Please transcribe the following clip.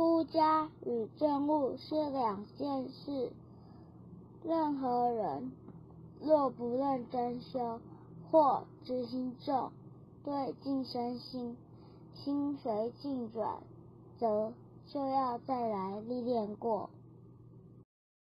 出家与证悟是两件事。任何人若不认真修，或执心重，对净身心心随境转，则就要再来历练过。